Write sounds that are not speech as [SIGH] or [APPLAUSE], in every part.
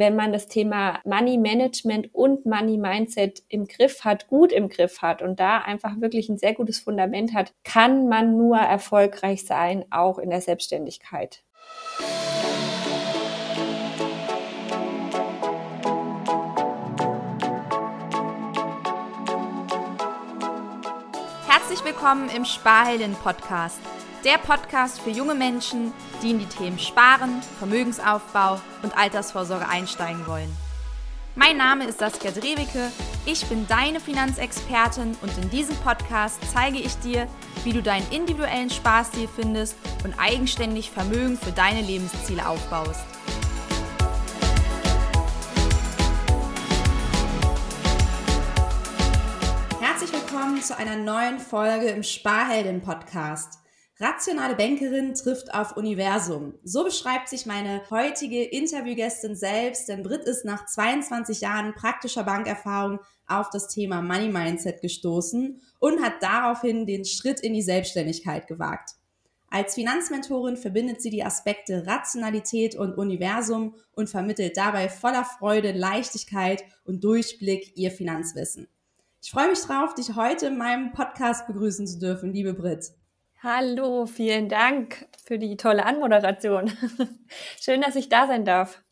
wenn man das Thema Money Management und Money Mindset im Griff hat, gut im Griff hat und da einfach wirklich ein sehr gutes Fundament hat, kann man nur erfolgreich sein, auch in der Selbstständigkeit. Herzlich willkommen im Sparhelden Podcast. Der Podcast für junge Menschen, die in die Themen Sparen, Vermögensaufbau und Altersvorsorge einsteigen wollen. Mein Name ist Saskia Drewicke, ich bin deine Finanzexpertin und in diesem Podcast zeige ich dir, wie du deinen individuellen Sparstil findest und eigenständig Vermögen für deine Lebensziele aufbaust. Herzlich willkommen zu einer neuen Folge im Sparhelden Podcast. Rationale Bankerin trifft auf Universum. So beschreibt sich meine heutige Interviewgästin selbst, denn Brit ist nach 22 Jahren praktischer Bankerfahrung auf das Thema Money Mindset gestoßen und hat daraufhin den Schritt in die Selbstständigkeit gewagt. Als Finanzmentorin verbindet sie die Aspekte Rationalität und Universum und vermittelt dabei voller Freude, Leichtigkeit und Durchblick ihr Finanzwissen. Ich freue mich drauf, dich heute in meinem Podcast begrüßen zu dürfen, liebe Brit. Hallo, vielen Dank für die tolle Anmoderation. [LAUGHS] schön, dass ich da sein darf.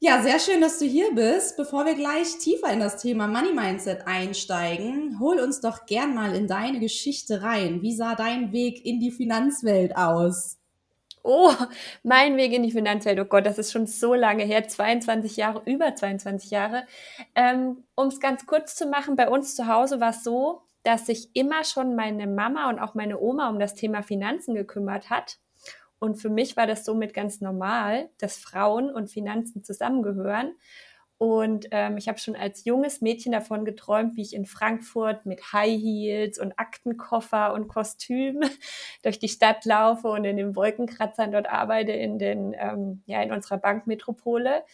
Ja, sehr schön, dass du hier bist. Bevor wir gleich tiefer in das Thema Money Mindset einsteigen, hol uns doch gern mal in deine Geschichte rein. Wie sah dein Weg in die Finanzwelt aus? Oh, mein Weg in die Finanzwelt, oh Gott, das ist schon so lange her, 22 Jahre, über 22 Jahre. Ähm, um es ganz kurz zu machen, bei uns zu Hause war es so, dass sich immer schon meine Mama und auch meine Oma um das Thema Finanzen gekümmert hat. Und für mich war das somit ganz normal, dass Frauen und Finanzen zusammengehören. Und ähm, ich habe schon als junges Mädchen davon geträumt, wie ich in Frankfurt mit High Heels und Aktenkoffer und Kostüm [LAUGHS] durch die Stadt laufe und in den Wolkenkratzern dort arbeite in den ähm, ja in unserer Bankmetropole.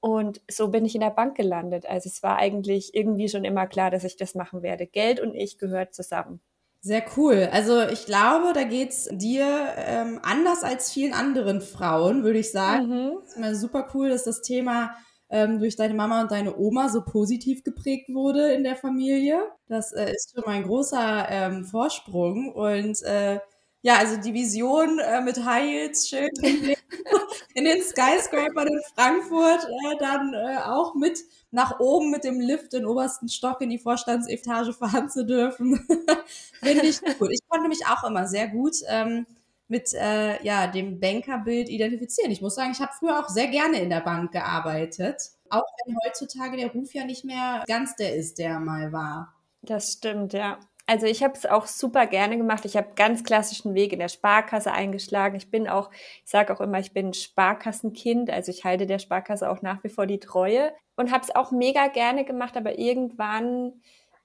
Und so bin ich in der Bank gelandet. Also es war eigentlich irgendwie schon immer klar, dass ich das machen werde. Geld und ich gehört zusammen. Sehr cool. Also ich glaube, da geht's dir ähm, anders als vielen anderen Frauen, würde ich sagen. Mhm. Es ist super cool, dass das Thema ähm, durch deine Mama und deine Oma so positiv geprägt wurde in der Familie. Das äh, ist schon mal ein großer ähm, Vorsprung. Und äh, ja, also die Vision äh, mit Heils schön [LAUGHS] in den Skyscraper in Frankfurt äh, dann äh, auch mit nach oben mit dem Lift den obersten Stock in die Vorstandsetage fahren zu dürfen. [LAUGHS] Finde ich gut. Ich konnte mich auch immer sehr gut ähm, mit äh, ja, dem Bankerbild identifizieren. Ich muss sagen, ich habe früher auch sehr gerne in der Bank gearbeitet. Auch wenn heutzutage der Ruf ja nicht mehr ganz der ist, der mal war. Das stimmt, ja. Also ich habe es auch super gerne gemacht. Ich habe ganz klassischen Weg in der Sparkasse eingeschlagen. Ich bin auch, ich sage auch immer, ich bin Sparkassenkind. Also ich halte der Sparkasse auch nach wie vor die Treue und habe es auch mega gerne gemacht. Aber irgendwann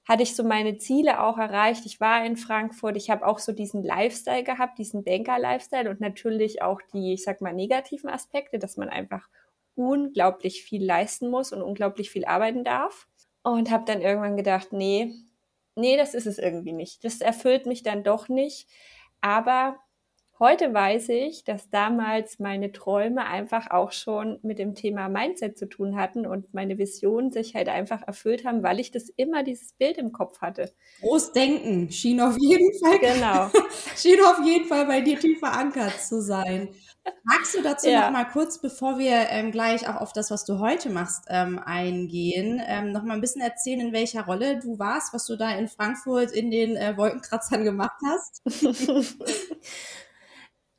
hatte ich so meine Ziele auch erreicht. Ich war in Frankfurt. Ich habe auch so diesen Lifestyle gehabt, diesen Banker-Lifestyle und natürlich auch die, ich sag mal, negativen Aspekte, dass man einfach unglaublich viel leisten muss und unglaublich viel arbeiten darf. Und habe dann irgendwann gedacht, nee, nee, das ist es irgendwie nicht. Das erfüllt mich dann doch nicht. Aber heute weiß ich, dass damals meine Träume einfach auch schon mit dem Thema Mindset zu tun hatten und meine Visionen sich halt einfach erfüllt haben, weil ich das immer dieses Bild im Kopf hatte. Großdenken schien auf jeden Fall, genau. [LAUGHS] schien auf jeden Fall bei dir tief verankert zu sein. Magst du dazu ja. noch mal kurz, bevor wir ähm, gleich auch auf das, was du heute machst, ähm, eingehen, ähm, noch mal ein bisschen erzählen, in welcher Rolle du warst, was du da in Frankfurt in den äh, Wolkenkratzern gemacht hast? [LAUGHS]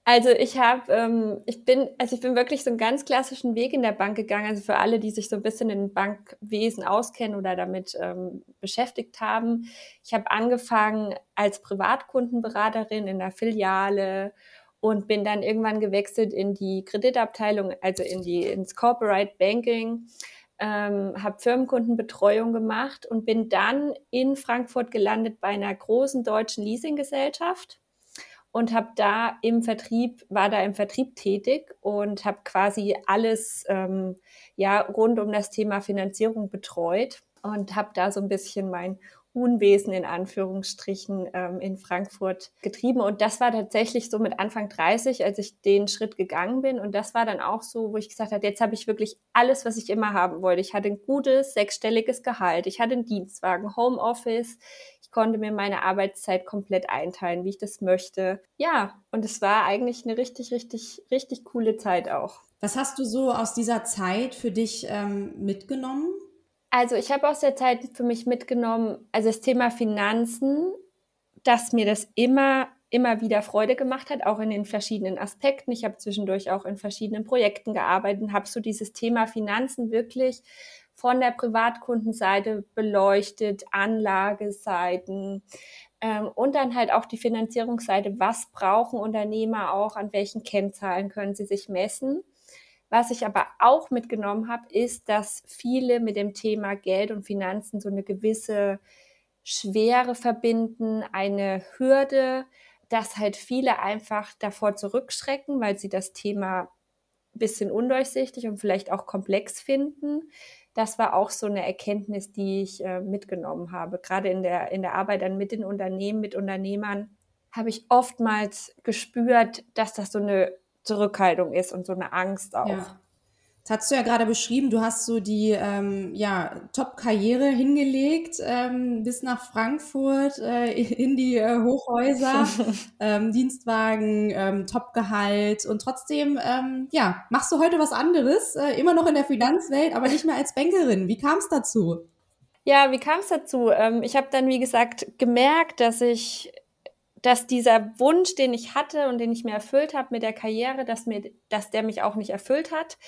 Also ich habe, ähm, ich bin, also ich bin wirklich so einen ganz klassischen Weg in der Bank gegangen. Also für alle, die sich so ein bisschen in Bankwesen auskennen oder damit ähm, beschäftigt haben. Ich habe angefangen als Privatkundenberaterin in der Filiale und bin dann irgendwann gewechselt in die Kreditabteilung, also in die ins Corporate Banking. Ähm, habe Firmenkundenbetreuung gemacht und bin dann in Frankfurt gelandet bei einer großen deutschen Leasinggesellschaft und habe da im Vertrieb, war da im Vertrieb tätig und habe quasi alles ähm, ja rund um das Thema Finanzierung betreut und habe da so ein bisschen mein Unwesen in Anführungsstrichen ähm, in Frankfurt getrieben. Und das war tatsächlich so mit Anfang 30, als ich den Schritt gegangen bin. Und das war dann auch so, wo ich gesagt habe, jetzt habe ich wirklich alles, was ich immer haben wollte. Ich hatte ein gutes sechsstelliges Gehalt, ich hatte einen Dienstwagen, Homeoffice, ich konnte mir meine Arbeitszeit komplett einteilen, wie ich das möchte. Ja, und es war eigentlich eine richtig, richtig, richtig coole Zeit auch. Was hast du so aus dieser Zeit für dich ähm, mitgenommen? Also ich habe aus der Zeit für mich mitgenommen, also das Thema Finanzen, dass mir das immer, immer wieder Freude gemacht hat, auch in den verschiedenen Aspekten. Ich habe zwischendurch auch in verschiedenen Projekten gearbeitet und habe so dieses Thema Finanzen wirklich von der Privatkundenseite beleuchtet, Anlageseiten ähm, und dann halt auch die Finanzierungsseite. Was brauchen Unternehmer auch? An welchen Kennzahlen können sie sich messen? Was ich aber auch mitgenommen habe, ist, dass viele mit dem Thema Geld und Finanzen so eine gewisse Schwere verbinden, eine Hürde, dass halt viele einfach davor zurückschrecken, weil sie das Thema ein bisschen undurchsichtig und vielleicht auch komplex finden. Das war auch so eine Erkenntnis, die ich äh, mitgenommen habe. Gerade in der, in der Arbeit dann mit den Unternehmen, mit Unternehmern, habe ich oftmals gespürt, dass das so eine Zurückhaltung ist und so eine Angst auch. Ja. Das hast du ja gerade beschrieben, du hast so die ähm, ja, Top-Karriere hingelegt, ähm, bis nach Frankfurt, äh, [LAUGHS] in die äh, Hochhäuser, [LAUGHS] ähm, Dienstwagen, ähm, Top-Gehalt und trotzdem, ähm, ja, machst du heute was anderes, äh, immer noch in der Finanzwelt, aber nicht mehr als Bankerin. Wie kam es dazu? Ja, wie kam es dazu? Ähm, ich habe dann, wie gesagt, gemerkt, dass ich dass dieser Wunsch, den ich hatte und den ich mir erfüllt habe mit der Karriere, dass mir, dass der mich auch nicht erfüllt hat.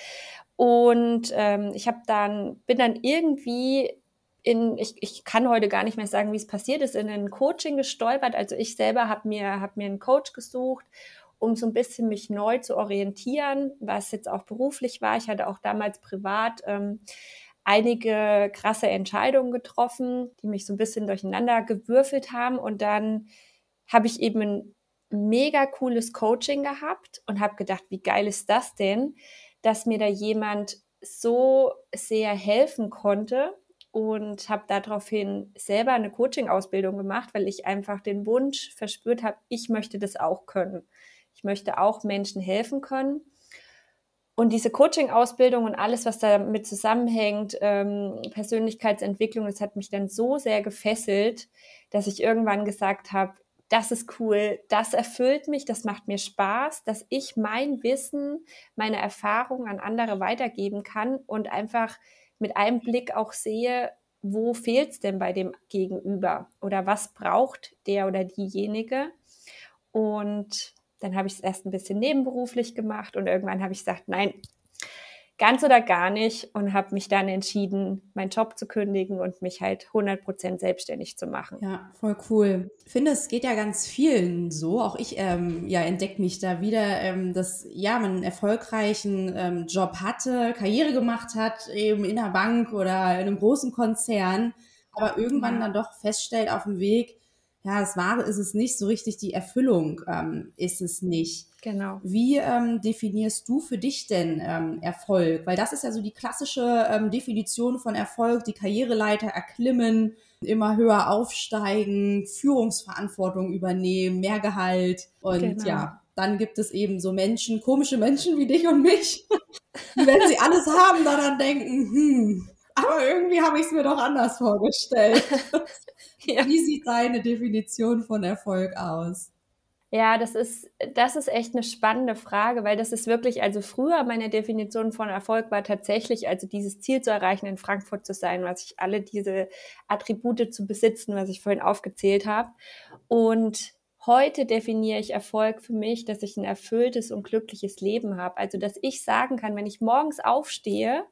Und ähm, ich habe dann, bin dann irgendwie in, ich, ich kann heute gar nicht mehr sagen, wie es passiert ist, in ein Coaching gestolpert. Also ich selber habe mir, hab mir einen Coach gesucht, um so ein bisschen mich neu zu orientieren, was jetzt auch beruflich war. Ich hatte auch damals privat ähm, einige krasse Entscheidungen getroffen, die mich so ein bisschen durcheinander gewürfelt haben. Und dann habe ich eben ein mega cooles Coaching gehabt und habe gedacht, wie geil ist das denn, dass mir da jemand so sehr helfen konnte und habe daraufhin selber eine Coaching-Ausbildung gemacht, weil ich einfach den Wunsch verspürt habe, ich möchte das auch können. Ich möchte auch Menschen helfen können. Und diese Coaching-Ausbildung und alles, was damit zusammenhängt, ähm, Persönlichkeitsentwicklung, das hat mich dann so sehr gefesselt, dass ich irgendwann gesagt habe, das ist cool, das erfüllt mich, das macht mir Spaß, dass ich mein Wissen, meine Erfahrungen an andere weitergeben kann und einfach mit einem Blick auch sehe, wo fehlt es denn bei dem Gegenüber oder was braucht der oder diejenige. Und dann habe ich es erst ein bisschen nebenberuflich gemacht und irgendwann habe ich gesagt, nein, ganz oder gar nicht und habe mich dann entschieden, meinen Job zu kündigen und mich halt 100% selbstständig zu machen. Ja, voll cool. Ich finde, es geht ja ganz vielen so. Auch ich ähm, ja, entdecke mich da wieder, ähm, dass ja, man einen erfolgreichen ähm, Job hatte, Karriere gemacht hat, eben in der Bank oder in einem großen Konzern, aber irgendwann dann doch feststellt auf dem Weg, ja, das Wahre ist es nicht, so richtig die Erfüllung ähm, ist es nicht. Genau. Wie ähm, definierst du für dich denn ähm, Erfolg? Weil das ist ja so die klassische ähm, Definition von Erfolg, die Karriereleiter erklimmen, immer höher aufsteigen, Führungsverantwortung übernehmen, mehr Gehalt und genau. ja, dann gibt es eben so Menschen, komische Menschen wie dich und mich, [LAUGHS] die, wenn sie alles haben, daran denken, hm, aber irgendwie habe ich es mir doch anders vorgestellt. [LAUGHS] ja. Wie sieht deine Definition von Erfolg aus? Ja, das ist, das ist echt eine spannende Frage, weil das ist wirklich, also früher meine Definition von Erfolg war tatsächlich, also dieses Ziel zu erreichen, in Frankfurt zu sein, was ich alle diese Attribute zu besitzen, was ich vorhin aufgezählt habe. Und heute definiere ich Erfolg für mich, dass ich ein erfülltes und glückliches Leben habe. Also, dass ich sagen kann, wenn ich morgens aufstehe,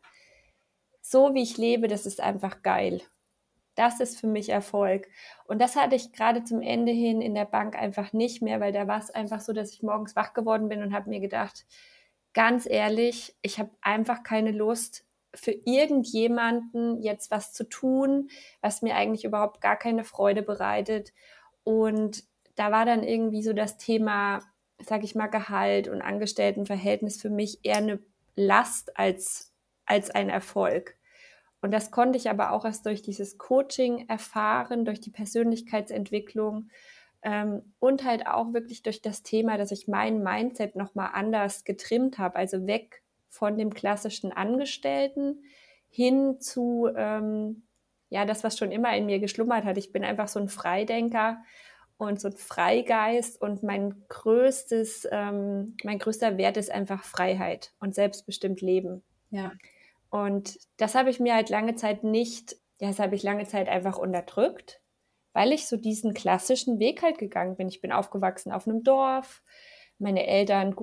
so wie ich lebe, das ist einfach geil. Das ist für mich Erfolg. Und das hatte ich gerade zum Ende hin in der Bank einfach nicht mehr, weil da war es einfach so, dass ich morgens wach geworden bin und habe mir gedacht, ganz ehrlich, ich habe einfach keine Lust, für irgendjemanden jetzt was zu tun, was mir eigentlich überhaupt gar keine Freude bereitet. Und da war dann irgendwie so das Thema, sag ich mal, Gehalt und Angestelltenverhältnis für mich eher eine Last als, als ein Erfolg. Und das konnte ich aber auch erst durch dieses Coaching erfahren, durch die Persönlichkeitsentwicklung ähm, und halt auch wirklich durch das Thema, dass ich mein Mindset nochmal anders getrimmt habe, also weg von dem klassischen Angestellten hin zu, ähm, ja, das, was schon immer in mir geschlummert hat. Ich bin einfach so ein Freidenker und so ein Freigeist und mein größtes, ähm, mein größter Wert ist einfach Freiheit und selbstbestimmt Leben. Ja. Und das habe ich mir halt lange Zeit nicht, das habe ich lange Zeit einfach unterdrückt, weil ich so diesen klassischen Weg halt gegangen bin. Ich bin aufgewachsen auf einem Dorf, meine Eltern,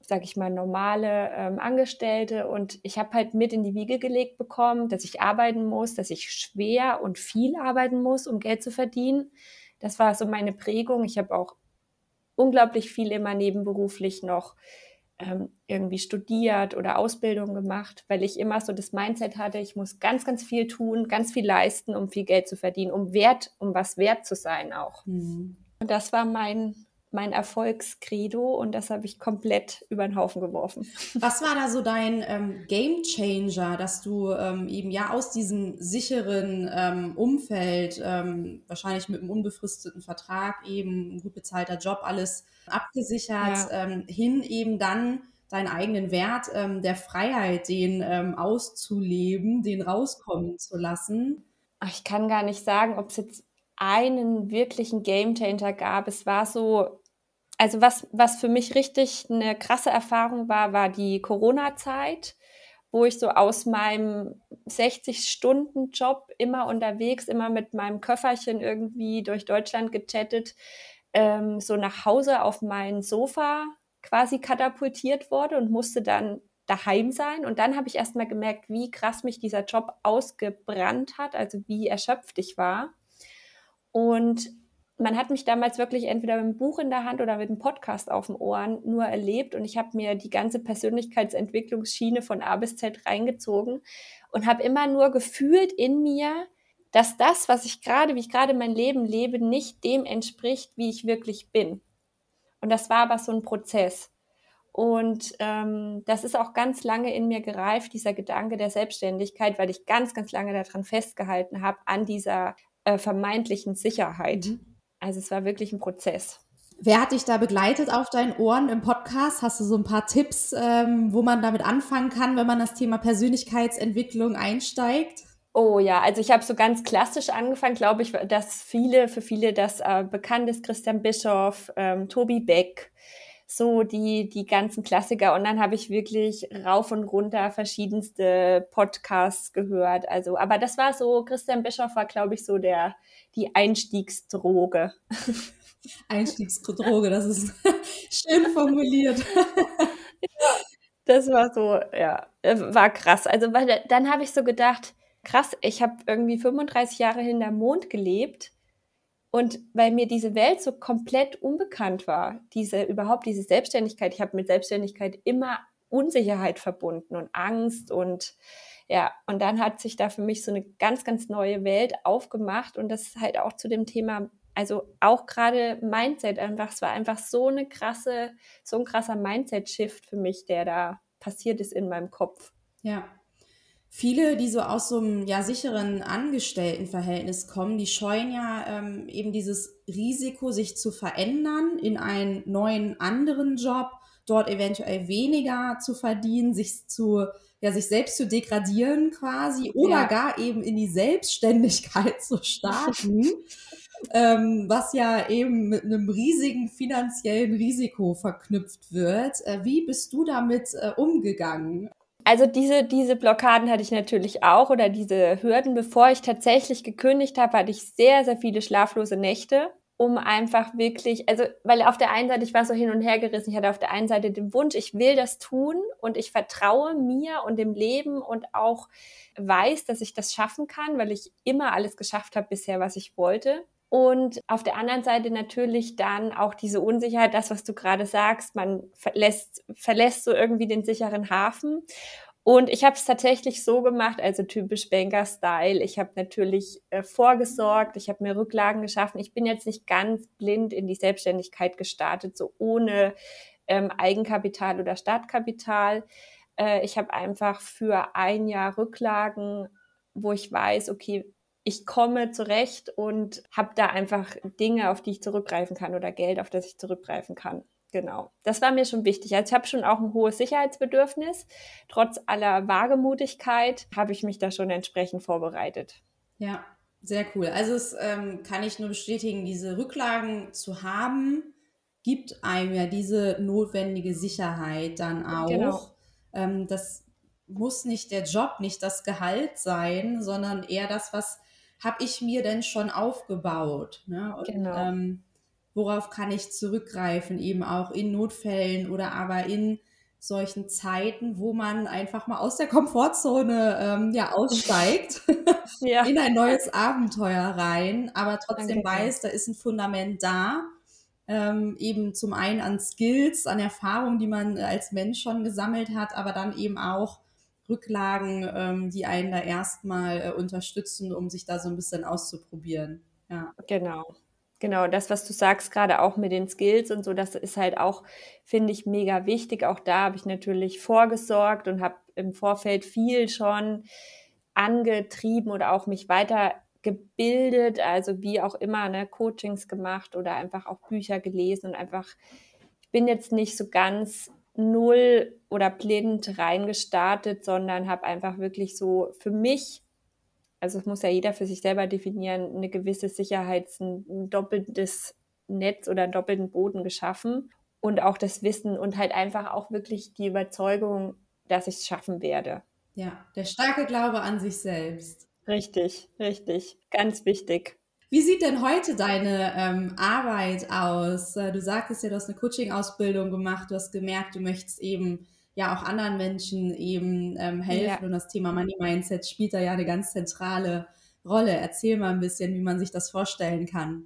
sag ich mal, normale ähm, Angestellte und ich habe halt mit in die Wiege gelegt bekommen, dass ich arbeiten muss, dass ich schwer und viel arbeiten muss, um Geld zu verdienen. Das war so meine Prägung. Ich habe auch unglaublich viel immer nebenberuflich noch irgendwie studiert oder Ausbildung gemacht, weil ich immer so das Mindset hatte, ich muss ganz, ganz viel tun, ganz viel leisten, um viel Geld zu verdienen, um wert, um was wert zu sein auch. Mhm. Und das war mein mein Erfolgskredo und das habe ich komplett über den Haufen geworfen. [LAUGHS] Was war da so dein ähm, Game Changer, dass du ähm, eben ja aus diesem sicheren ähm, Umfeld, ähm, wahrscheinlich mit einem unbefristeten Vertrag, eben ein gut bezahlter Job, alles abgesichert, ja. Ähm, hin eben dann deinen eigenen Wert ähm, der Freiheit, den auszuleben, den rauskommen zu lassen? Ich kann gar nicht sagen, ob es jetzt einen wirklichen Gamechanger gab. Es war so, also was, was für mich richtig eine krasse Erfahrung war, war die Corona-Zeit, wo ich so aus meinem 60-Stunden-Job immer unterwegs, immer mit meinem Köfferchen irgendwie durch Deutschland gechattet, ähm, so nach Hause auf mein Sofa quasi katapultiert wurde und musste dann daheim sein. Und dann habe ich erst mal gemerkt, wie krass mich dieser Job ausgebrannt hat, also wie erschöpft ich war. Und man hat mich damals wirklich entweder mit einem Buch in der Hand oder mit einem Podcast auf den Ohren nur erlebt und ich habe mir die ganze Persönlichkeitsentwicklungsschiene von A bis Z reingezogen und habe immer nur gefühlt in mir, dass das, was ich gerade, wie ich gerade mein Leben lebe, nicht dem entspricht, wie ich wirklich bin. Und das war aber so ein Prozess. Und ähm, das ist auch ganz lange in mir gereift, dieser Gedanke der Selbstständigkeit, weil ich ganz, ganz lange daran festgehalten habe, an dieser äh, vermeintlichen Sicherheit. Mhm. Also es war wirklich ein Prozess. Wer hat dich da begleitet auf deinen Ohren im Podcast? Hast du so ein paar Tipps, ähm, wo man damit anfangen kann, wenn man das Thema Persönlichkeitsentwicklung einsteigt? Oh ja, also ich habe so ganz klassisch angefangen, glaube ich, dass viele, für viele das äh, bekannt ist, Christian Bischoff, ähm, Tobi Beck, so die, die ganzen Klassiker. Und dann habe ich wirklich rauf und runter verschiedenste Podcasts gehört. Also, aber das war so, Christian Bischoff war, glaube ich, so der, die Einstiegsdroge. [LAUGHS] Einstiegsdroge, das ist [LAUGHS] schön formuliert. das war so, ja, war krass. Also, weil dann habe ich so gedacht, krass, ich habe irgendwie 35 Jahre hinter Mond gelebt und weil mir diese Welt so komplett unbekannt war, diese überhaupt diese Selbstständigkeit, ich habe mit Selbstständigkeit immer Unsicherheit verbunden und Angst und ja, und dann hat sich da für mich so eine ganz, ganz neue Welt aufgemacht und das halt auch zu dem Thema, also auch gerade Mindset einfach, es war einfach so eine krasse, so ein krasser Mindset-Shift für mich, der da passiert ist in meinem Kopf. Ja, Viele, die so aus so einem ja, sicheren Angestelltenverhältnis kommen, die scheuen ja ähm, eben dieses Risiko, sich zu verändern in einen neuen anderen Job, dort eventuell weniger zu verdienen, sich zu ja, sich selbst zu degradieren quasi oder ja. gar eben in die Selbstständigkeit zu starten, [LAUGHS] ähm, was ja eben mit einem riesigen finanziellen Risiko verknüpft wird. Äh, wie bist du damit äh, umgegangen? Also diese, diese Blockaden hatte ich natürlich auch oder diese Hürden. Bevor ich tatsächlich gekündigt habe, hatte ich sehr, sehr viele schlaflose Nächte, um einfach wirklich, also weil auf der einen Seite, ich war so hin und her gerissen, ich hatte auf der einen Seite den Wunsch, ich will das tun und ich vertraue mir und dem Leben und auch weiß, dass ich das schaffen kann, weil ich immer alles geschafft habe bisher, was ich wollte. Und auf der anderen Seite natürlich dann auch diese Unsicherheit, das, was du gerade sagst, man verlässt, verlässt so irgendwie den sicheren Hafen. Und ich habe es tatsächlich so gemacht, also typisch Banker-Style. Ich habe natürlich äh, vorgesorgt, ich habe mir Rücklagen geschaffen. Ich bin jetzt nicht ganz blind in die Selbstständigkeit gestartet, so ohne ähm, Eigenkapital oder Startkapital. Äh, ich habe einfach für ein Jahr Rücklagen, wo ich weiß, okay, ich komme zurecht und habe da einfach Dinge, auf die ich zurückgreifen kann oder Geld, auf das ich zurückgreifen kann. Genau, das war mir schon wichtig. Also ich habe schon auch ein hohes Sicherheitsbedürfnis. Trotz aller Wagemutigkeit habe ich mich da schon entsprechend vorbereitet. Ja, sehr cool. Also es ähm, kann ich nur bestätigen, diese Rücklagen zu haben, gibt einem ja diese notwendige Sicherheit dann auch. Genau. Ähm, das muss nicht der Job, nicht das Gehalt sein, sondern eher das, was habe ich mir denn schon aufgebaut. Ne? Und, genau. Ähm, worauf kann ich zurückgreifen, eben auch in Notfällen oder aber in solchen Zeiten, wo man einfach mal aus der Komfortzone ähm, ja aussteigt [LAUGHS] [LAUGHS] ja. in ein neues Abenteuer rein, aber trotzdem Danke. weiß, da ist ein Fundament da. Ähm, eben zum einen an Skills, an Erfahrungen, die man als Mensch schon gesammelt hat, aber dann eben auch Rücklagen, ähm, die einen da erstmal äh, unterstützen, um sich da so ein bisschen auszuprobieren. Ja. Genau. Genau, das, was du sagst, gerade auch mit den Skills und so, das ist halt auch, finde ich, mega wichtig. Auch da habe ich natürlich vorgesorgt und habe im Vorfeld viel schon angetrieben oder auch mich weitergebildet, also wie auch immer, ne, Coachings gemacht oder einfach auch Bücher gelesen und einfach, ich bin jetzt nicht so ganz null oder blind reingestartet, sondern habe einfach wirklich so für mich also es muss ja jeder für sich selber definieren, eine gewisse Sicherheits-, ein doppeltes Netz oder einen doppelten Boden geschaffen und auch das Wissen und halt einfach auch wirklich die Überzeugung, dass ich es schaffen werde. Ja, der starke Glaube an sich selbst. Richtig, richtig, ganz wichtig. Wie sieht denn heute deine ähm, Arbeit aus? Äh, du sagtest ja, du hast eine Coaching-Ausbildung gemacht, du hast gemerkt, du möchtest eben ja auch anderen Menschen eben ähm, helfen. Ja. Und das Thema Money Mindset spielt da ja eine ganz zentrale Rolle. Erzähl mal ein bisschen, wie man sich das vorstellen kann.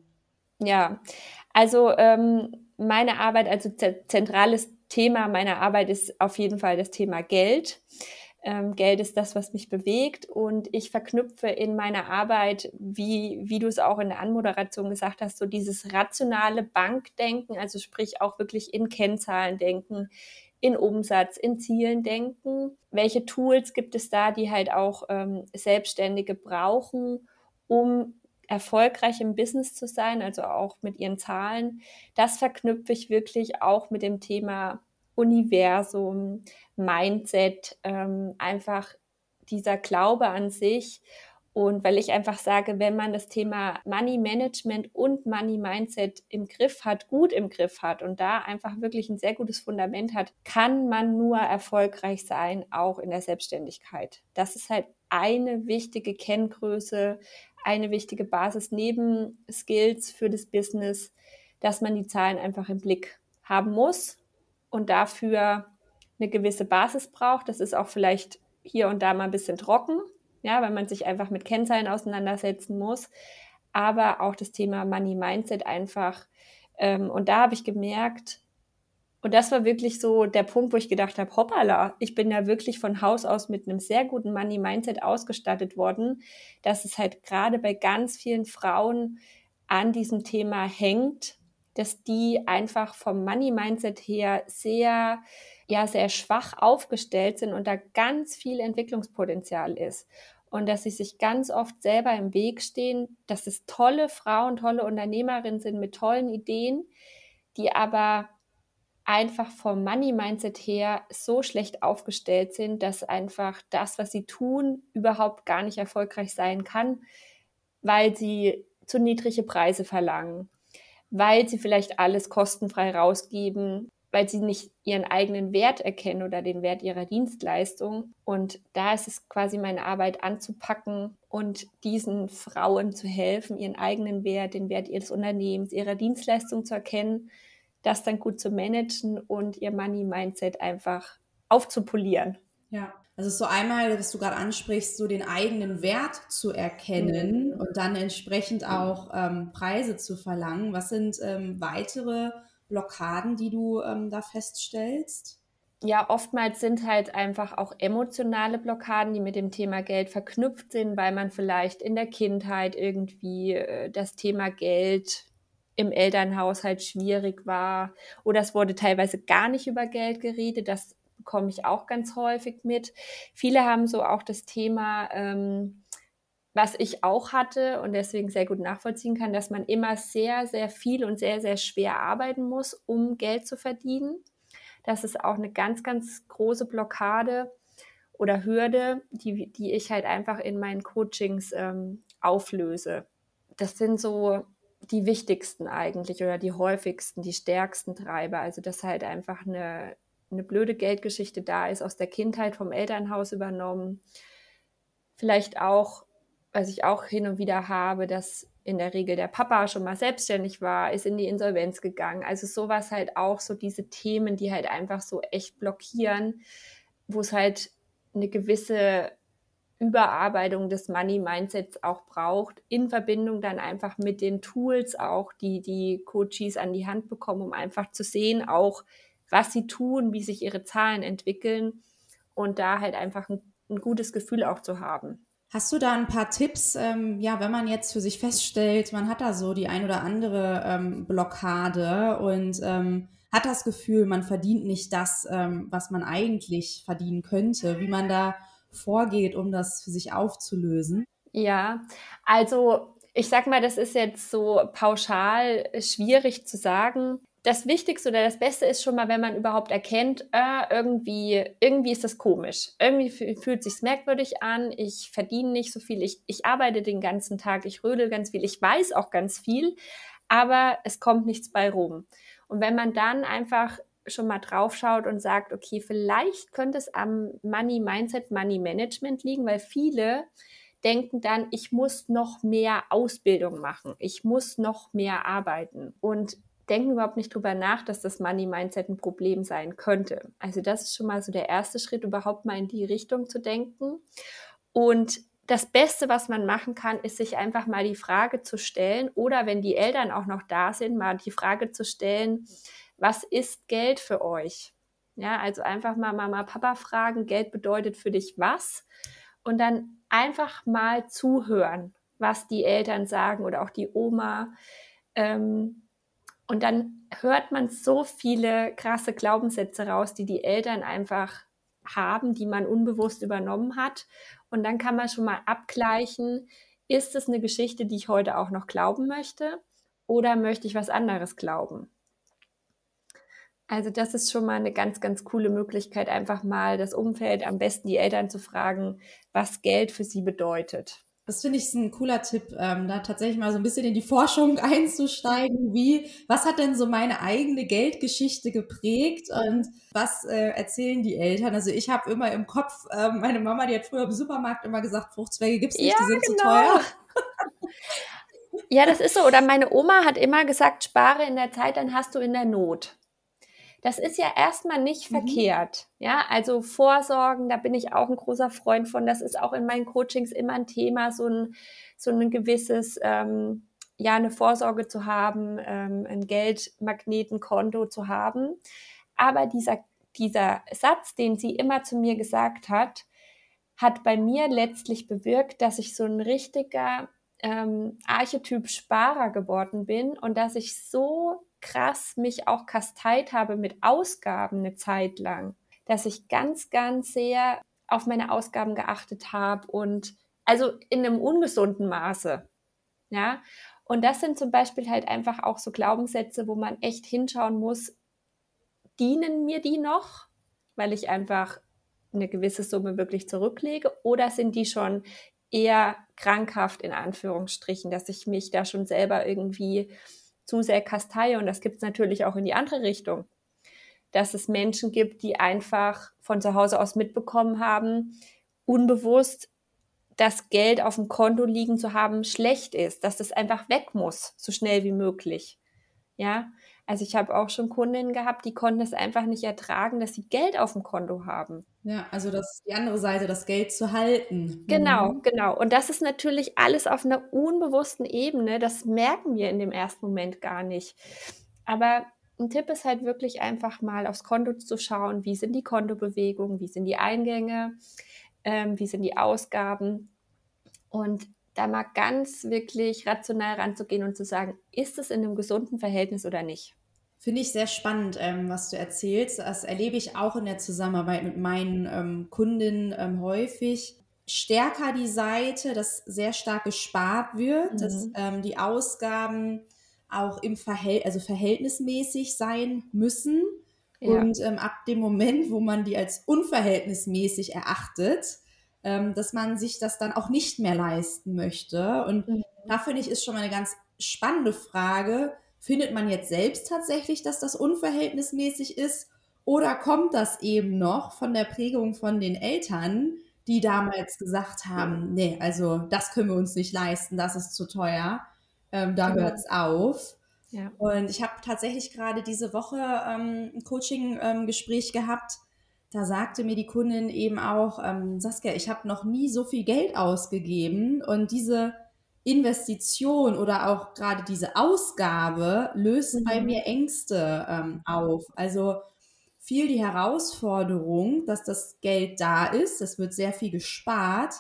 Ja, also ähm, meine Arbeit, also zentrales Thema meiner Arbeit ist auf jeden Fall das Thema Geld. Ähm, Geld ist das, was mich bewegt und ich verknüpfe in meiner Arbeit, wie, wie du es auch in der Anmoderation gesagt hast, so dieses rationale Bankdenken, also sprich auch wirklich in Kennzahlen denken, in Umsatz, in Zielen denken. Welche Tools gibt es da, die halt auch ähm, Selbstständige brauchen, um erfolgreich im Business zu sein, also auch mit ihren Zahlen. Das verknüpfe ich wirklich auch mit dem Thema Universum, Mindset, ähm, einfach dieser Glaube an sich und weil ich einfach sage, wenn man das Thema Money Management und Money Mindset im Griff hat, gut im Griff hat und da einfach wirklich ein sehr gutes Fundament hat, kann man nur erfolgreich sein, auch in der Selbstständigkeit. Das ist halt eine wichtige Kenngröße, eine wichtige Basis neben Skills für das Business, dass man die Zahlen einfach im Blick haben muss und dafür eine gewisse Basis braucht. Das ist auch vielleicht hier und da mal ein bisschen trocken, ja, weil man sich einfach mit Kennzahlen auseinandersetzen muss. Aber auch das Thema Money Mindset einfach. Ähm, und da habe ich gemerkt, und das war wirklich so der Punkt, wo ich gedacht habe, hoppala, ich bin ja wirklich von Haus aus mit einem sehr guten Money Mindset ausgestattet worden, dass es halt gerade bei ganz vielen Frauen an diesem Thema hängt, dass die einfach vom Money Mindset her sehr ja sehr schwach aufgestellt sind und da ganz viel Entwicklungspotenzial ist. Und dass sie sich ganz oft selber im Weg stehen, dass es tolle Frauen, tolle Unternehmerinnen sind mit tollen Ideen, die aber einfach vom Money Mindset her so schlecht aufgestellt sind, dass einfach das, was sie tun, überhaupt gar nicht erfolgreich sein kann, weil sie zu niedrige Preise verlangen, weil sie vielleicht alles kostenfrei rausgeben, weil sie nicht ihren eigenen Wert erkennen oder den Wert ihrer Dienstleistung. Und da ist es quasi meine Arbeit anzupacken und diesen Frauen zu helfen, ihren eigenen Wert, den Wert ihres Unternehmens, ihrer Dienstleistung zu erkennen, das dann gut zu managen und ihr Money-Mindset einfach aufzupolieren. Ja, also so einmal, was du gerade ansprichst, so den eigenen Wert zu erkennen mhm. und dann entsprechend auch ähm, Preise zu verlangen. Was sind ähm, weitere Blockaden, die du ähm, da feststellst? ja, oftmals sind halt einfach auch emotionale Blockaden, die mit dem Thema Geld verknüpft sind, weil man vielleicht in der Kindheit irgendwie äh, das Thema Geld im Elternhaushalt schwierig war oder es wurde teilweise gar nicht über Geld geredet. Das bekomme ich auch ganz häufig mit. Viele haben so auch das Thema, ähm, was ich auch hatte und deswegen sehr gut nachvollziehen kann, dass man immer sehr, sehr viel und sehr, sehr schwer arbeiten muss, um Geld zu verdienen. Das ist auch eine ganz, ganz große Blockade oder Hürde, die, die ich halt einfach in meinen Coachings ähm, auflöse. Das sind so die wichtigsten eigentlich oder die häufigsten, die stärksten Treiber. Also dass halt einfach eine, eine blöde Geldgeschichte da ist, aus der Kindheit vom Elternhaus übernommen. Vielleicht auch, was ich auch hin und wieder habe, dass in der Regel der Papa schon mal selbstständig war, ist in die Insolvenz gegangen. Also sowas halt auch, so diese Themen, die halt einfach so echt blockieren, wo es halt eine gewisse Überarbeitung des Money Mindsets auch braucht, in Verbindung dann einfach mit den Tools auch, die die Coaches an die Hand bekommen, um einfach zu sehen, auch was sie tun, wie sich ihre Zahlen entwickeln und da halt einfach ein, ein gutes Gefühl auch zu haben. Hast du da ein paar Tipps, ähm, ja, wenn man jetzt für sich feststellt, man hat da so die ein oder andere ähm, Blockade und ähm, hat das Gefühl, man verdient nicht das, ähm, was man eigentlich verdienen könnte, wie man da vorgeht, um das für sich aufzulösen? Ja, also ich sag mal, das ist jetzt so pauschal schwierig zu sagen das Wichtigste oder das Beste ist schon mal, wenn man überhaupt erkennt, äh, irgendwie, irgendwie ist das komisch. Irgendwie fühlt sich merkwürdig an. Ich verdiene nicht so viel. Ich, ich arbeite den ganzen Tag. Ich rödel ganz viel. Ich weiß auch ganz viel, aber es kommt nichts bei rum. Und wenn man dann einfach schon mal drauf schaut und sagt, okay, vielleicht könnte es am Money Mindset, Money Management liegen, weil viele denken dann, ich muss noch mehr Ausbildung machen, ich muss noch mehr arbeiten. Und denken überhaupt nicht drüber nach, dass das Money Mindset ein Problem sein könnte. Also das ist schon mal so der erste Schritt, überhaupt mal in die Richtung zu denken. Und das Beste, was man machen kann, ist sich einfach mal die Frage zu stellen oder wenn die Eltern auch noch da sind, mal die Frage zu stellen, was ist Geld für euch? Ja, also einfach mal Mama, Papa fragen, Geld bedeutet für dich was? Und dann einfach mal zuhören, was die Eltern sagen oder auch die Oma. Ähm, und dann hört man so viele krasse Glaubenssätze raus, die die Eltern einfach haben, die man unbewusst übernommen hat. Und dann kann man schon mal abgleichen, ist es eine Geschichte, die ich heute auch noch glauben möchte oder möchte ich was anderes glauben? Also das ist schon mal eine ganz, ganz coole Möglichkeit, einfach mal das Umfeld, am besten die Eltern zu fragen, was Geld für sie bedeutet. Das finde ich ein cooler Tipp, ähm, da tatsächlich mal so ein bisschen in die Forschung [LAUGHS] einzusteigen. Wie, was hat denn so meine eigene Geldgeschichte geprägt und was äh, erzählen die Eltern? Also ich habe immer im Kopf, äh, meine Mama, die hat früher im Supermarkt immer gesagt, Fruchtzweige gibt's nicht, ja, die sind genau. zu teuer. ja, das ist so. Oder meine Oma hat immer gesagt, spare in der Zeit, dann hast du in der Not. Das ist ja erstmal nicht mhm. verkehrt. Ja, also Vorsorgen, da bin ich auch ein großer Freund von. Das ist auch in meinen Coachings immer ein Thema, so ein, so ein gewisses, ähm, ja, eine Vorsorge zu haben, ähm, ein Geldmagnetenkonto zu haben. Aber dieser, dieser Satz, den sie immer zu mir gesagt hat, hat bei mir letztlich bewirkt, dass ich so ein richtiger ähm, Archetyp Sparer geworden bin und dass ich so krass mich auch kasteit habe mit Ausgaben eine Zeit lang, dass ich ganz, ganz sehr auf meine Ausgaben geachtet habe und also in einem ungesunden Maße. Ja, und das sind zum Beispiel halt einfach auch so Glaubenssätze, wo man echt hinschauen muss, dienen mir die noch, weil ich einfach eine gewisse Summe wirklich zurücklege oder sind die schon eher krankhaft in Anführungsstrichen, dass ich mich da schon selber irgendwie zu sehr kasteie. Und das gibt es natürlich auch in die andere Richtung. Dass es Menschen gibt, die einfach von zu Hause aus mitbekommen haben, unbewusst das Geld auf dem Konto liegen zu haben schlecht ist, dass das einfach weg muss, so schnell wie möglich. Ja, also ich habe auch schon Kundinnen gehabt, die konnten es einfach nicht ertragen, dass sie Geld auf dem Konto haben. Ja, also das die andere Seite, das Geld zu halten. Genau, mhm. genau. Und das ist natürlich alles auf einer unbewussten Ebene. Das merken wir in dem ersten Moment gar nicht. Aber ein Tipp ist halt wirklich einfach mal aufs Konto zu schauen, wie sind die Kontobewegungen, wie sind die Eingänge, ähm, wie sind die Ausgaben und da mal ganz wirklich rational ranzugehen und zu sagen, ist es in einem gesunden Verhältnis oder nicht? Finde ich sehr spannend, ähm, was du erzählst. Das erlebe ich auch in der Zusammenarbeit mit meinen ähm, Kunden ähm, häufig. Stärker die Seite, dass sehr stark gespart wird, mhm. dass ähm, die Ausgaben auch im Verhält also verhältnismäßig sein müssen. Ja. Und ähm, ab dem Moment, wo man die als unverhältnismäßig erachtet, ähm, dass man sich das dann auch nicht mehr leisten möchte. Und mhm. da finde ich, ist schon mal eine ganz spannende Frage. Findet man jetzt selbst tatsächlich, dass das unverhältnismäßig ist? Oder kommt das eben noch von der Prägung von den Eltern, die damals gesagt haben, nee, also das können wir uns nicht leisten, das ist zu teuer, ähm, da genau. hört es auf. Ja. Und ich habe tatsächlich gerade diese Woche ähm, ein Coaching-Gespräch ähm, gehabt da sagte mir die Kundin eben auch, ähm, Saskia, ich habe noch nie so viel Geld ausgegeben und diese Investition oder auch gerade diese Ausgabe löst mhm. bei mir Ängste ähm, auf. Also viel die Herausforderung, dass das Geld da ist, es wird sehr viel gespart,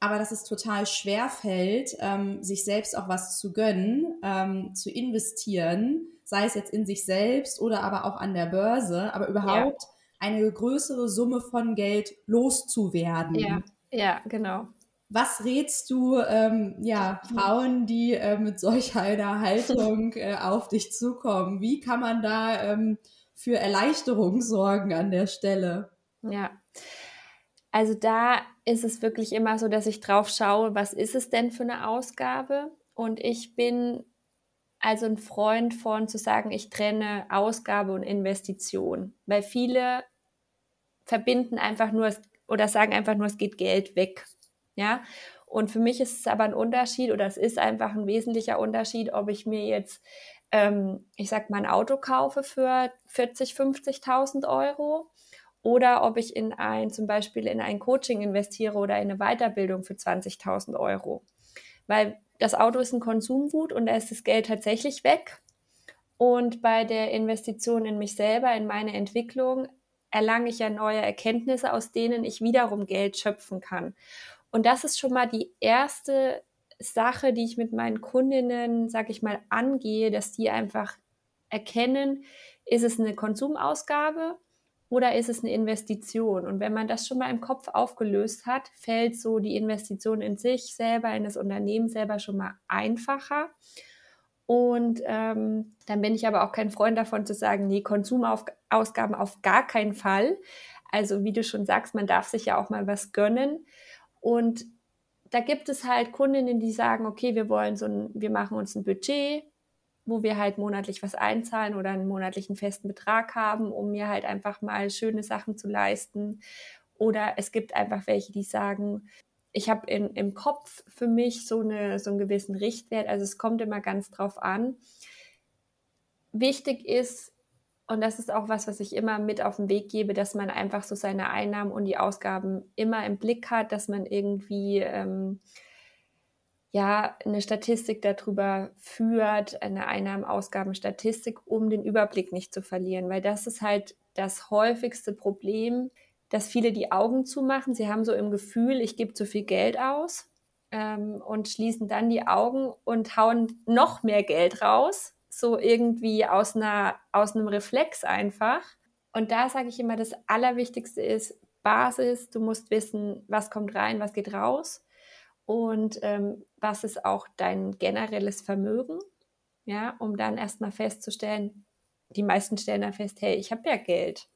aber dass es total schwer fällt, ähm, sich selbst auch was zu gönnen, ähm, zu investieren, sei es jetzt in sich selbst oder aber auch an der Börse, aber überhaupt ja eine größere Summe von Geld loszuwerden. Ja, ja, genau. Was rätst du ähm, ja, Frauen, die äh, mit solch einer Haltung [LAUGHS] äh, auf dich zukommen? Wie kann man da ähm, für Erleichterung sorgen an der Stelle? Ja, also da ist es wirklich immer so, dass ich drauf schaue, was ist es denn für eine Ausgabe? Und ich bin also ein Freund von zu sagen, ich trenne Ausgabe und Investition, weil viele verbinden einfach nur oder sagen einfach nur, es geht Geld weg. Ja. Und für mich ist es aber ein Unterschied oder es ist einfach ein wesentlicher Unterschied, ob ich mir jetzt, ähm, ich sag mal, ein Auto kaufe für 40, 50.000 Euro oder ob ich in ein, zum Beispiel in ein Coaching investiere oder in eine Weiterbildung für 20.000 Euro. Weil das Auto ist ein Konsumgut und da ist das Geld tatsächlich weg. Und bei der Investition in mich selber, in meine Entwicklung, erlange ich ja neue Erkenntnisse, aus denen ich wiederum Geld schöpfen kann. Und das ist schon mal die erste Sache, die ich mit meinen Kundinnen, sag ich mal, angehe, dass die einfach erkennen, ist es eine Konsumausgabe oder ist es eine Investition? Und wenn man das schon mal im Kopf aufgelöst hat, fällt so die Investition in sich selber, in das Unternehmen selber schon mal einfacher. Und ähm, dann bin ich aber auch kein Freund davon zu sagen, nee, Konsumausgaben auf gar keinen Fall. Also wie du schon sagst, man darf sich ja auch mal was gönnen. Und da gibt es halt Kundinnen, die sagen, okay, wir wollen so ein, wir machen uns ein Budget, wo wir halt monatlich was einzahlen oder einen monatlichen festen Betrag haben, um mir halt einfach mal schöne Sachen zu leisten. Oder es gibt einfach welche, die sagen, ich habe im Kopf für mich so, eine, so einen gewissen Richtwert. Also es kommt immer ganz drauf an. Wichtig ist, und das ist auch was, was ich immer mit auf den Weg gebe, dass man einfach so seine Einnahmen und die Ausgaben immer im Blick hat, dass man irgendwie ähm, ja eine Statistik darüber führt, eine Einnahmen-Ausgaben-Statistik, um den Überblick nicht zu verlieren, weil das ist halt das häufigste Problem, dass viele die Augen zumachen. Sie haben so im Gefühl, ich gebe zu viel Geld aus ähm, und schließen dann die Augen und hauen noch mehr Geld raus, so irgendwie aus, einer, aus einem Reflex einfach. Und da sage ich immer, das Allerwichtigste ist Basis. Du musst wissen, was kommt rein, was geht raus und ähm, was ist auch dein generelles Vermögen, ja, um dann erstmal festzustellen, die meisten stellen dann fest, hey, ich habe ja Geld.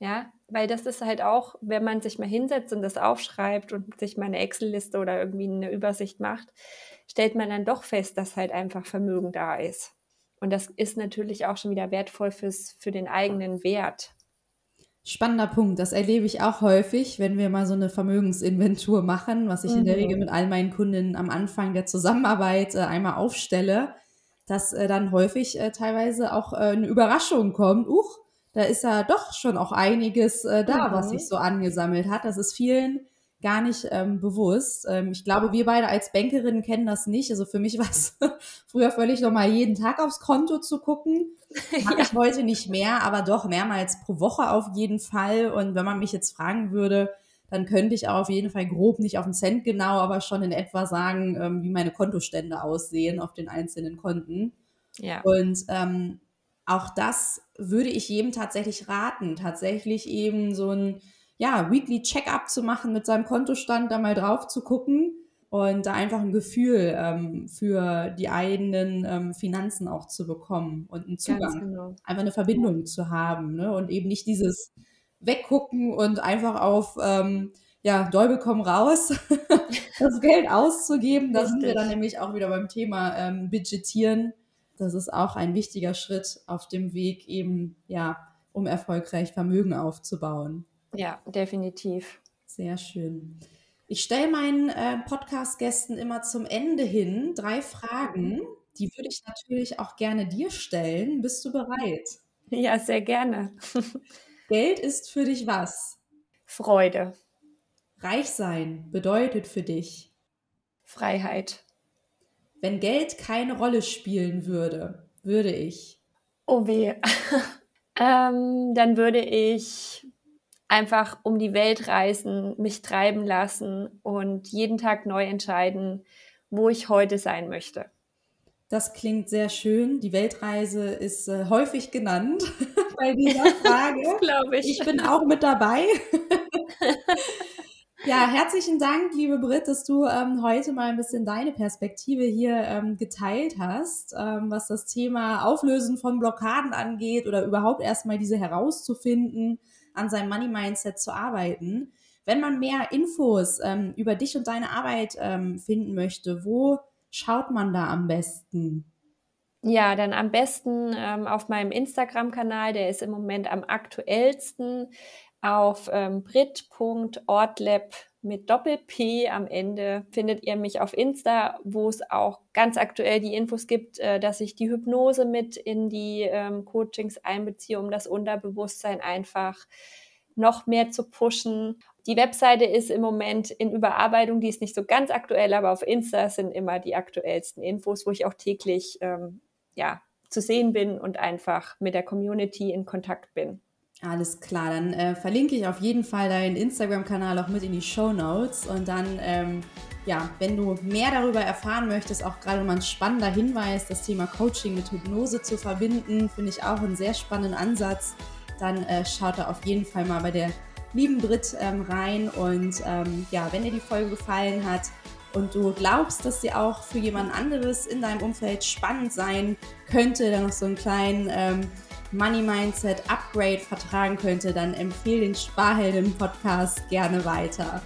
Ja, weil das ist halt auch, wenn man sich mal hinsetzt und das aufschreibt und sich mal eine Excel-Liste oder irgendwie eine Übersicht macht, stellt man dann doch fest, dass halt einfach Vermögen da ist. Und das ist natürlich auch schon wieder wertvoll fürs, für den eigenen Wert. Spannender Punkt. Das erlebe ich auch häufig, wenn wir mal so eine Vermögensinventur machen, was ich mhm. in der mhm. Regel mit all meinen Kundinnen am Anfang der Zusammenarbeit äh, einmal aufstelle, dass äh, dann häufig äh, teilweise auch äh, eine Überraschung kommt. Uch, da ist ja doch schon auch einiges äh, da, mhm. was sich so angesammelt hat. Das ist vielen gar nicht ähm, bewusst. Ähm, ich glaube, wir beide als Bankerinnen kennen das nicht. Also für mich war es [LAUGHS] früher völlig normal, jeden Tag aufs Konto zu gucken. [LAUGHS] Mache ja. ich heute nicht mehr, aber doch mehrmals pro Woche auf jeden Fall. Und wenn man mich jetzt fragen würde, dann könnte ich auch auf jeden Fall grob, nicht auf den Cent genau, aber schon in etwa sagen, ähm, wie meine Kontostände aussehen auf den einzelnen Konten. Ja. Und ähm, auch das würde ich jedem tatsächlich raten, tatsächlich eben so ein ja, Weekly Check-up zu machen mit seinem Kontostand, da mal drauf zu gucken und da einfach ein Gefühl ähm, für die eigenen ähm, Finanzen auch zu bekommen und einen Zugang, genau. einfach eine Verbindung zu haben ne? und eben nicht dieses Weggucken und einfach auf ähm, ja, Däubel komm raus, [LAUGHS] das Geld auszugeben. Da sind wir dann nämlich auch wieder beim Thema ähm, Budgetieren das ist auch ein wichtiger Schritt auf dem Weg eben, ja, um erfolgreich Vermögen aufzubauen. Ja, definitiv. Sehr schön. Ich stelle meinen äh, Podcast-Gästen immer zum Ende hin drei Fragen. Die würde ich natürlich auch gerne dir stellen. Bist du bereit? Ja, sehr gerne. Geld ist für dich was? Freude. Reich sein bedeutet für dich? Freiheit. Wenn Geld keine Rolle spielen würde, würde ich. Oh weh. [LAUGHS] ähm, dann würde ich einfach um die Welt reisen, mich treiben lassen und jeden Tag neu entscheiden, wo ich heute sein möchte. Das klingt sehr schön. Die Weltreise ist äh, häufig genannt [LAUGHS] bei dieser Frage. [LAUGHS] Glaube ich. Ich bin auch mit dabei. Ja, herzlichen Dank, liebe Britt, dass du ähm, heute mal ein bisschen deine Perspektive hier ähm, geteilt hast, ähm, was das Thema Auflösen von Blockaden angeht oder überhaupt erstmal diese herauszufinden, an seinem Money Mindset zu arbeiten. Wenn man mehr Infos ähm, über dich und deine Arbeit ähm, finden möchte, wo schaut man da am besten? Ja, dann am besten ähm, auf meinem Instagram-Kanal, der ist im Moment am aktuellsten auf ähm, brit.ortlab mit Doppel-P am Ende findet ihr mich auf Insta, wo es auch ganz aktuell die Infos gibt, äh, dass ich die Hypnose mit in die ähm, Coachings einbeziehe, um das Unterbewusstsein einfach noch mehr zu pushen. Die Webseite ist im Moment in Überarbeitung, die ist nicht so ganz aktuell, aber auf Insta sind immer die aktuellsten Infos, wo ich auch täglich ähm, ja, zu sehen bin und einfach mit der Community in Kontakt bin. Alles klar, dann äh, verlinke ich auf jeden Fall deinen Instagram-Kanal auch mit in die Show Notes. Und dann, ähm, ja, wenn du mehr darüber erfahren möchtest, auch gerade mal ein spannender Hinweis, das Thema Coaching mit Hypnose zu verbinden, finde ich auch einen sehr spannenden Ansatz. Dann äh, schaut da auf jeden Fall mal bei der lieben Brit ähm, rein. Und ähm, ja, wenn dir die Folge gefallen hat, und du glaubst, dass sie auch für jemand anderes in deinem Umfeld spannend sein könnte, dann noch so einen kleinen ähm, Money Mindset Upgrade vertragen könnte, dann empfehle den Sparhelden Podcast gerne weiter.